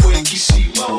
Foi aqui cima,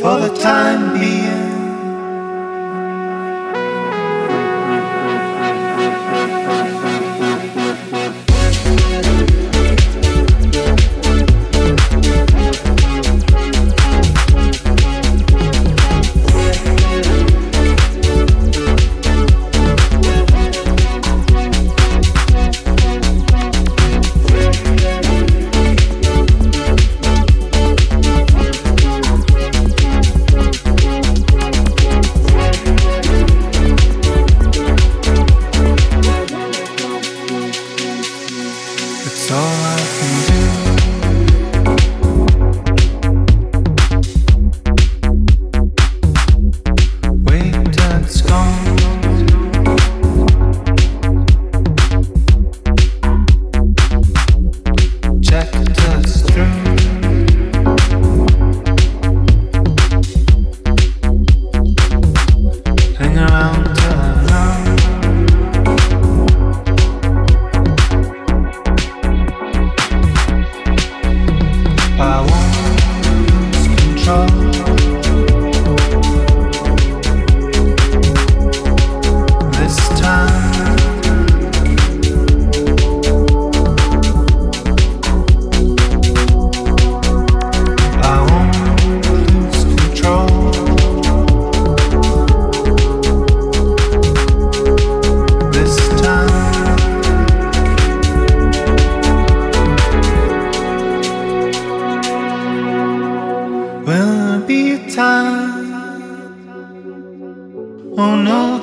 for the time being.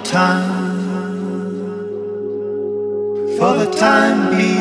time, for the time being.